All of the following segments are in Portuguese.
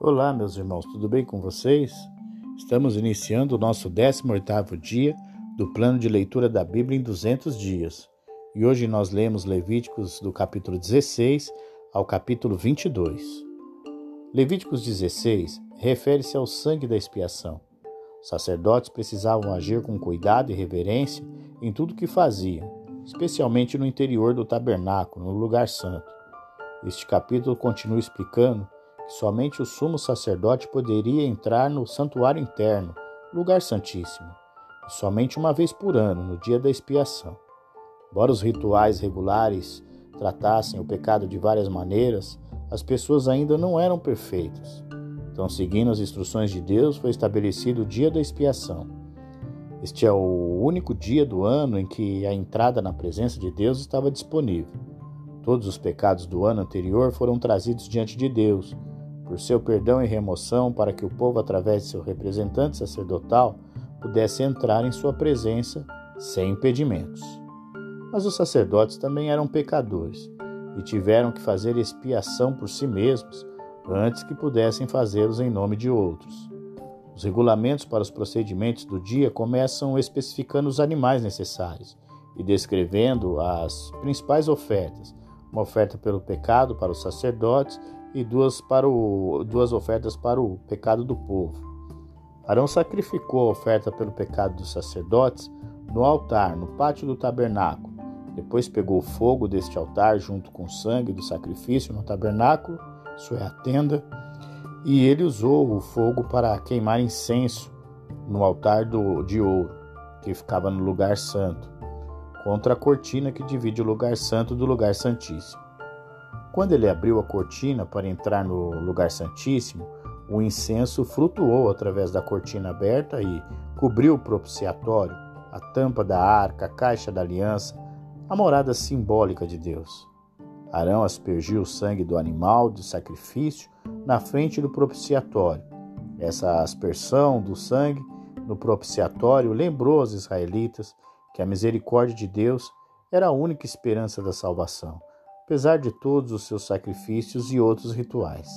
Olá, meus irmãos, tudo bem com vocês? Estamos iniciando o nosso 18º dia do plano de leitura da Bíblia em 200 dias. E hoje nós lemos Levíticos do capítulo 16 ao capítulo 22. Levíticos 16 refere-se ao sangue da expiação. Os sacerdotes precisavam agir com cuidado e reverência em tudo que faziam, especialmente no interior do tabernáculo, no lugar santo. Este capítulo continua explicando somente o sumo sacerdote poderia entrar no santuário interno, lugar santíssimo, e somente uma vez por ano, no dia da expiação. Embora os rituais regulares tratassem o pecado de várias maneiras, as pessoas ainda não eram perfeitas. Então, seguindo as instruções de Deus, foi estabelecido o dia da expiação. Este é o único dia do ano em que a entrada na presença de Deus estava disponível. Todos os pecados do ano anterior foram trazidos diante de Deus por seu perdão e remoção, para que o povo, através de seu representante sacerdotal, pudesse entrar em sua presença sem impedimentos. Mas os sacerdotes também eram pecadores e tiveram que fazer expiação por si mesmos antes que pudessem fazê-los em nome de outros. Os regulamentos para os procedimentos do dia começam especificando os animais necessários e descrevendo as principais ofertas: uma oferta pelo pecado para os sacerdotes e duas, para o, duas ofertas para o pecado do povo. Arão sacrificou a oferta pelo pecado dos sacerdotes no altar, no pátio do tabernáculo. Depois pegou o fogo deste altar junto com o sangue do sacrifício no tabernáculo, isso é a tenda, e ele usou o fogo para queimar incenso no altar do, de ouro, que ficava no lugar santo, contra a cortina que divide o lugar santo do lugar santíssimo. Quando ele abriu a cortina para entrar no lugar santíssimo, o incenso flutuou através da cortina aberta e cobriu o propiciatório, a tampa da arca, a caixa da aliança, a morada simbólica de Deus. Arão aspergiu o sangue do animal de sacrifício na frente do propiciatório. Essa aspersão do sangue no propiciatório lembrou aos israelitas que a misericórdia de Deus era a única esperança da salvação apesar de todos os seus sacrifícios e outros rituais.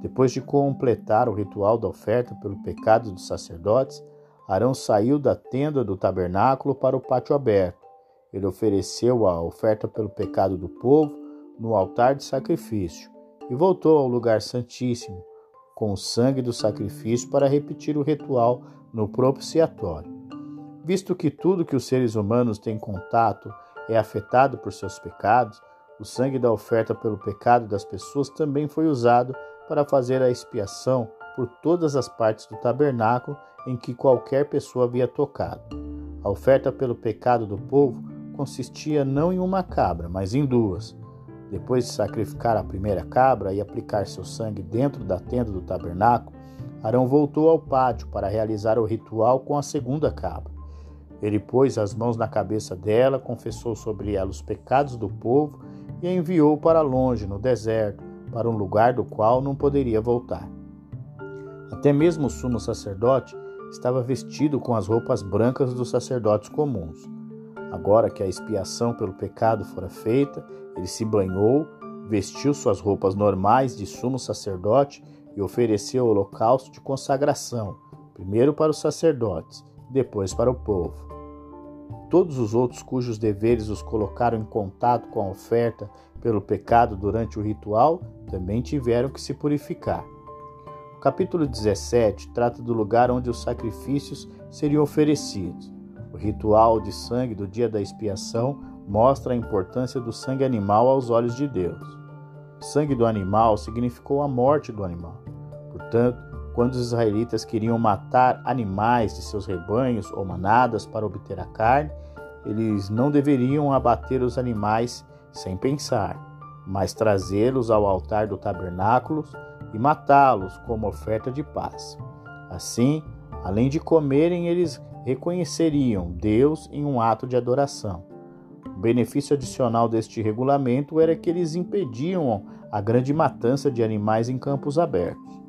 Depois de completar o ritual da oferta pelo pecado dos sacerdotes, Arão saiu da tenda do tabernáculo para o pátio aberto. Ele ofereceu a oferta pelo pecado do povo no altar de sacrifício e voltou ao lugar santíssimo com o sangue do sacrifício para repetir o ritual no propiciatório. Visto que tudo que os seres humanos têm contato é afetado por seus pecados, o sangue da oferta pelo pecado das pessoas também foi usado para fazer a expiação por todas as partes do tabernáculo em que qualquer pessoa havia tocado. A oferta pelo pecado do povo consistia não em uma cabra, mas em duas. Depois de sacrificar a primeira cabra e aplicar seu sangue dentro da tenda do tabernáculo, Arão voltou ao pátio para realizar o ritual com a segunda cabra. Ele pôs as mãos na cabeça dela, confessou sobre ela os pecados do povo e enviou para longe, no deserto, para um lugar do qual não poderia voltar. Até mesmo o sumo sacerdote estava vestido com as roupas brancas dos sacerdotes comuns. Agora que a expiação pelo pecado fora feita, ele se banhou, vestiu suas roupas normais de sumo sacerdote e ofereceu o holocausto de consagração, primeiro para os sacerdotes, depois para o povo. Todos os outros cujos deveres os colocaram em contato com a oferta pelo pecado durante o ritual também tiveram que se purificar. O capítulo 17 trata do lugar onde os sacrifícios seriam oferecidos. O ritual de sangue do dia da expiação mostra a importância do sangue animal aos olhos de Deus. O sangue do animal significou a morte do animal. Portanto, quando os israelitas queriam matar animais de seus rebanhos ou manadas para obter a carne, eles não deveriam abater os animais sem pensar, mas trazê-los ao altar do tabernáculo e matá-los como oferta de paz. Assim, além de comerem, eles reconheceriam Deus em um ato de adoração. O benefício adicional deste regulamento era que eles impediam a grande matança de animais em campos abertos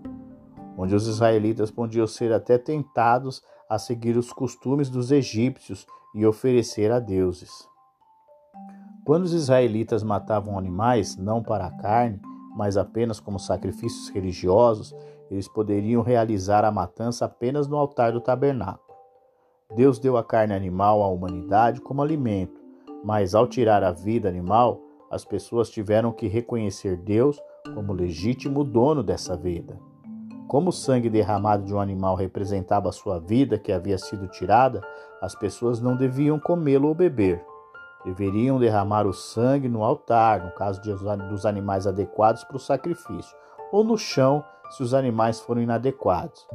onde os israelitas podiam ser até tentados a seguir os costumes dos egípcios e oferecer a deuses. Quando os israelitas matavam animais, não para a carne, mas apenas como sacrifícios religiosos, eles poderiam realizar a matança apenas no altar do tabernáculo. Deus deu a carne animal à humanidade como alimento, mas ao tirar a vida animal, as pessoas tiveram que reconhecer Deus como legítimo dono dessa vida. Como o sangue derramado de um animal representava a sua vida que havia sido tirada, as pessoas não deviam comê-lo ou beber. Deveriam derramar o sangue no altar, no caso de, dos animais adequados para o sacrifício, ou no chão, se os animais foram inadequados.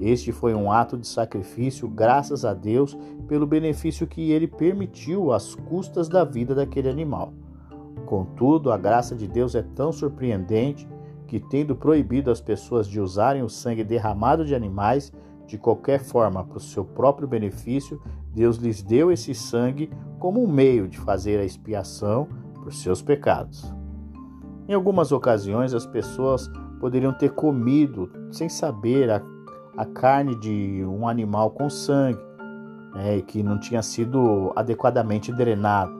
Este foi um ato de sacrifício, graças a Deus, pelo benefício que ele permitiu às custas da vida daquele animal. Contudo, a graça de Deus é tão surpreendente que, tendo proibido as pessoas de usarem o sangue derramado de animais de qualquer forma para o seu próprio benefício, Deus lhes deu esse sangue como um meio de fazer a expiação por seus pecados. Em algumas ocasiões, as pessoas poderiam ter comido, sem saber, a, a carne de um animal com sangue, né, que não tinha sido adequadamente drenado.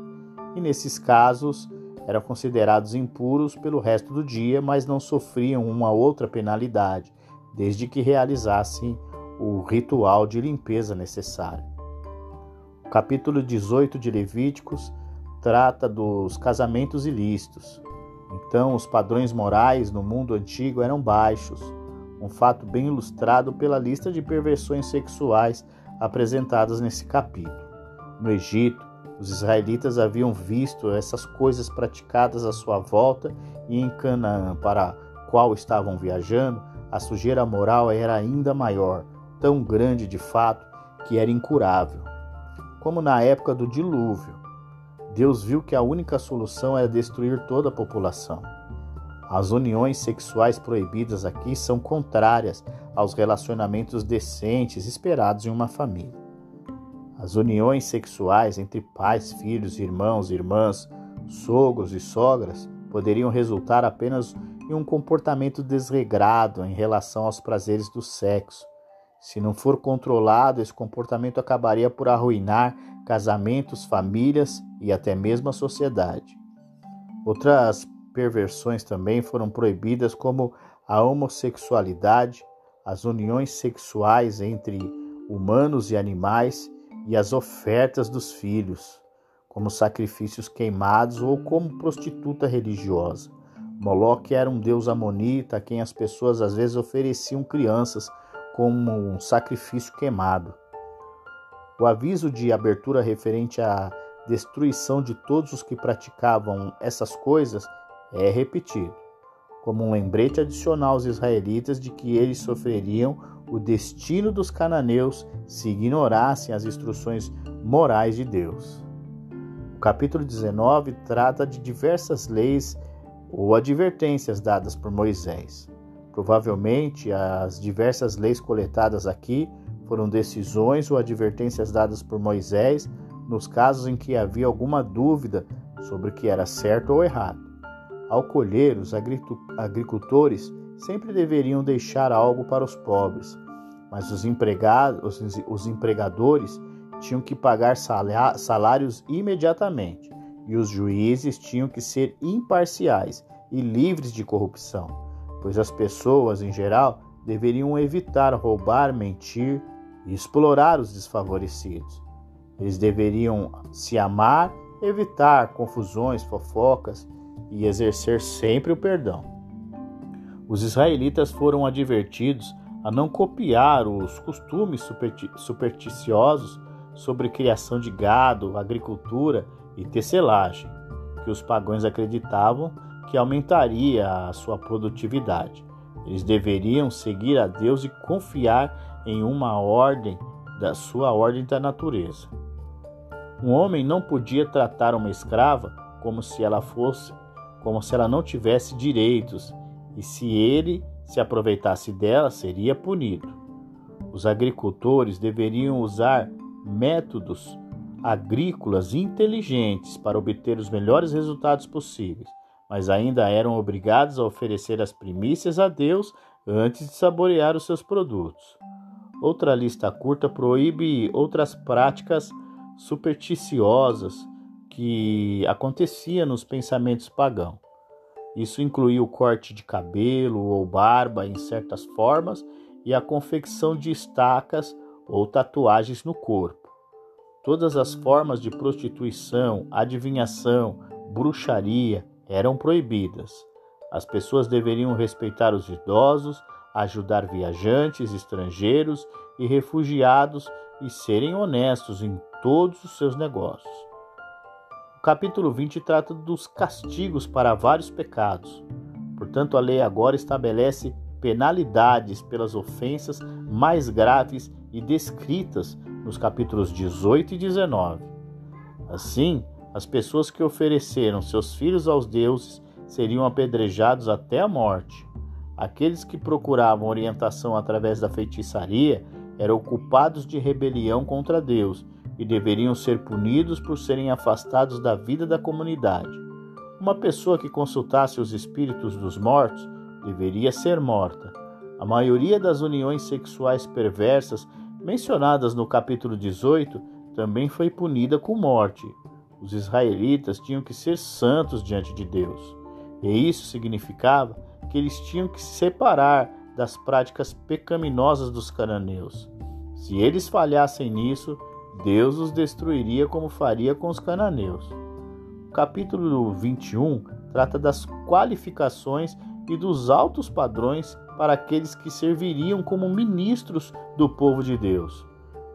E nesses casos, eram considerados impuros pelo resto do dia, mas não sofriam uma outra penalidade, desde que realizassem o ritual de limpeza necessário. O capítulo 18 de Levíticos trata dos casamentos ilícitos. Então, os padrões morais no mundo antigo eram baixos, um fato bem ilustrado pela lista de perversões sexuais apresentadas nesse capítulo. No Egito, os israelitas haviam visto essas coisas praticadas à sua volta e em Canaã, para qual estavam viajando, a sujeira moral era ainda maior, tão grande de fato que era incurável. Como na época do dilúvio, Deus viu que a única solução era destruir toda a população. As uniões sexuais proibidas aqui são contrárias aos relacionamentos decentes esperados em uma família. As uniões sexuais entre pais, filhos, irmãos, irmãs, sogros e sogras poderiam resultar apenas em um comportamento desregrado em relação aos prazeres do sexo. Se não for controlado, esse comportamento acabaria por arruinar casamentos, famílias e até mesmo a sociedade. Outras perversões também foram proibidas, como a homossexualidade, as uniões sexuais entre humanos e animais e as ofertas dos filhos, como sacrifícios queimados ou como prostituta religiosa. Moloque era um deus amonita a quem as pessoas às vezes ofereciam crianças como um sacrifício queimado. O aviso de abertura referente à destruição de todos os que praticavam essas coisas é repetido, como um lembrete adicional aos israelitas de que eles sofreriam o destino dos cananeus se ignorassem as instruções morais de Deus. O capítulo 19 trata de diversas leis ou advertências dadas por Moisés. Provavelmente as diversas leis coletadas aqui foram decisões ou advertências dadas por Moisés nos casos em que havia alguma dúvida sobre o que era certo ou errado. Ao colher, os agricultores sempre deveriam deixar algo para os pobres, mas os empregados, os, os empregadores tinham que pagar salários imediatamente e os juízes tinham que ser imparciais e livres de corrupção, pois as pessoas, em geral, deveriam evitar roubar, mentir e explorar os desfavorecidos. Eles deveriam se amar, evitar confusões, fofocas e exercer sempre o perdão. Os israelitas foram advertidos a não copiar os costumes supersticiosos sobre criação de gado, agricultura e tecelagem, que os pagãos acreditavam que aumentaria a sua produtividade. Eles deveriam seguir a Deus e confiar em uma ordem da sua ordem da natureza. Um homem não podia tratar uma escrava como se ela fosse, como se ela não tivesse direitos, e se ele se aproveitasse dela, seria punido. Os agricultores deveriam usar métodos agrícolas inteligentes para obter os melhores resultados possíveis, mas ainda eram obrigados a oferecer as primícias a Deus antes de saborear os seus produtos. Outra lista curta proíbe outras práticas supersticiosas que aconteciam nos pensamentos pagãos. Isso incluía o corte de cabelo ou barba em certas formas e a confecção de estacas ou tatuagens no corpo. Todas as formas de prostituição, adivinhação, bruxaria eram proibidas. As pessoas deveriam respeitar os idosos, ajudar viajantes, estrangeiros e refugiados e serem honestos em todos os seus negócios. Capítulo 20 trata dos castigos para vários pecados. Portanto, a lei agora estabelece penalidades pelas ofensas mais graves e descritas nos capítulos 18 e 19. Assim, as pessoas que ofereceram seus filhos aos deuses seriam apedrejados até a morte. Aqueles que procuravam orientação através da feitiçaria eram culpados de rebelião contra Deus e deveriam ser punidos por serem afastados da vida da comunidade. Uma pessoa que consultasse os espíritos dos mortos deveria ser morta. A maioria das uniões sexuais perversas mencionadas no capítulo 18 também foi punida com morte. Os israelitas tinham que ser santos diante de Deus, e isso significava que eles tinham que se separar das práticas pecaminosas dos cananeus. Se eles falhassem nisso, Deus os destruiria como faria com os cananeus. O capítulo 21 trata das qualificações e dos altos padrões para aqueles que serviriam como ministros do povo de Deus.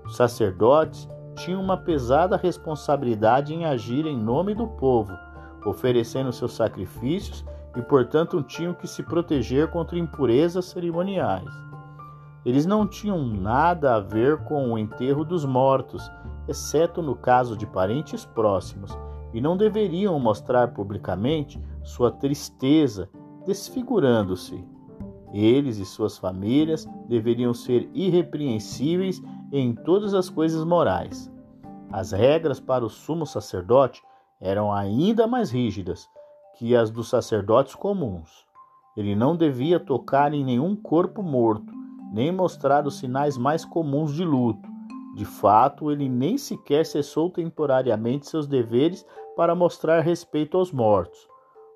Os sacerdotes tinham uma pesada responsabilidade em agir em nome do povo, oferecendo seus sacrifícios e, portanto, tinham que se proteger contra impurezas cerimoniais. Eles não tinham nada a ver com o enterro dos mortos, exceto no caso de parentes próximos, e não deveriam mostrar publicamente sua tristeza, desfigurando-se. Eles e suas famílias deveriam ser irrepreensíveis em todas as coisas morais. As regras para o sumo sacerdote eram ainda mais rígidas que as dos sacerdotes comuns. Ele não devia tocar em nenhum corpo morto, nem mostrar os sinais mais comuns de luto. De fato, ele nem sequer cessou temporariamente seus deveres para mostrar respeito aos mortos.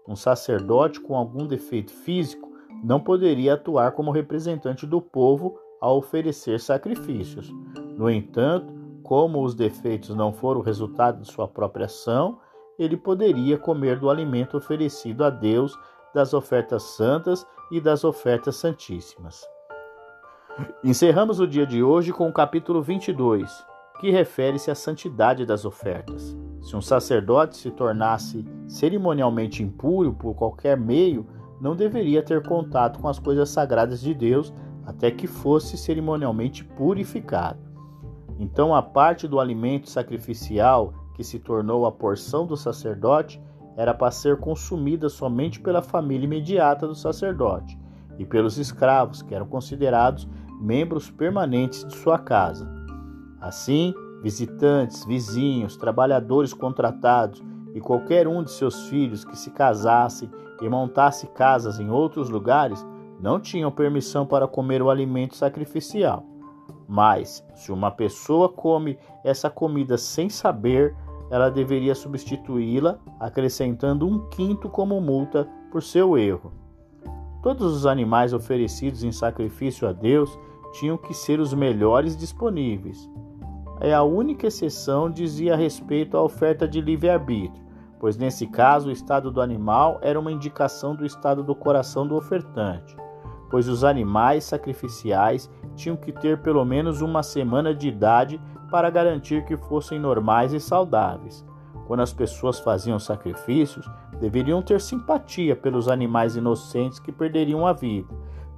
Um sacerdote com algum defeito físico não poderia atuar como representante do povo a oferecer sacrifícios. No entanto, como os defeitos não foram resultado de sua própria ação, ele poderia comer do alimento oferecido a Deus, das ofertas santas e das ofertas santíssimas. Encerramos o dia de hoje com o capítulo 22, que refere-se à santidade das ofertas. Se um sacerdote se tornasse cerimonialmente impuro por qualquer meio, não deveria ter contato com as coisas sagradas de Deus até que fosse cerimonialmente purificado. Então, a parte do alimento sacrificial que se tornou a porção do sacerdote era para ser consumida somente pela família imediata do sacerdote e pelos escravos, que eram considerados membros permanentes de sua casa. Assim, visitantes, vizinhos, trabalhadores contratados e qualquer um de seus filhos que se casassem e montasse casas em outros lugares não tinham permissão para comer o alimento sacrificial. Mas, se uma pessoa come essa comida sem saber, ela deveria substituí-la, acrescentando um quinto como multa por seu erro. Todos os animais oferecidos em sacrifício a Deus tinham que ser os melhores disponíveis. É a única exceção dizia respeito à oferta de livre-arbítrio, pois nesse caso o estado do animal era uma indicação do estado do coração do ofertante, pois os animais sacrificiais tinham que ter pelo menos uma semana de idade para garantir que fossem normais e saudáveis. Quando as pessoas faziam sacrifícios, deveriam ter simpatia pelos animais inocentes que perderiam a vida.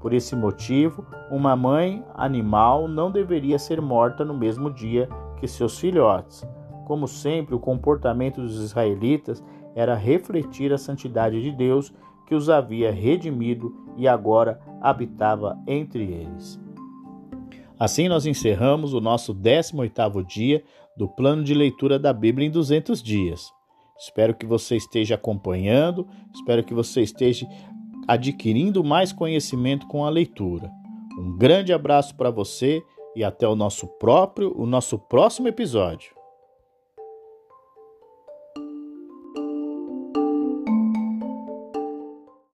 Por esse motivo, uma mãe animal não deveria ser morta no mesmo dia que seus filhotes. Como sempre, o comportamento dos israelitas era refletir a santidade de Deus que os havia redimido e agora habitava entre eles. Assim nós encerramos o nosso 18º dia do plano de leitura da Bíblia em 200 dias. Espero que você esteja acompanhando, espero que você esteja adquirindo mais conhecimento com a leitura. Um grande abraço para você e até o nosso próprio, o nosso próximo episódio.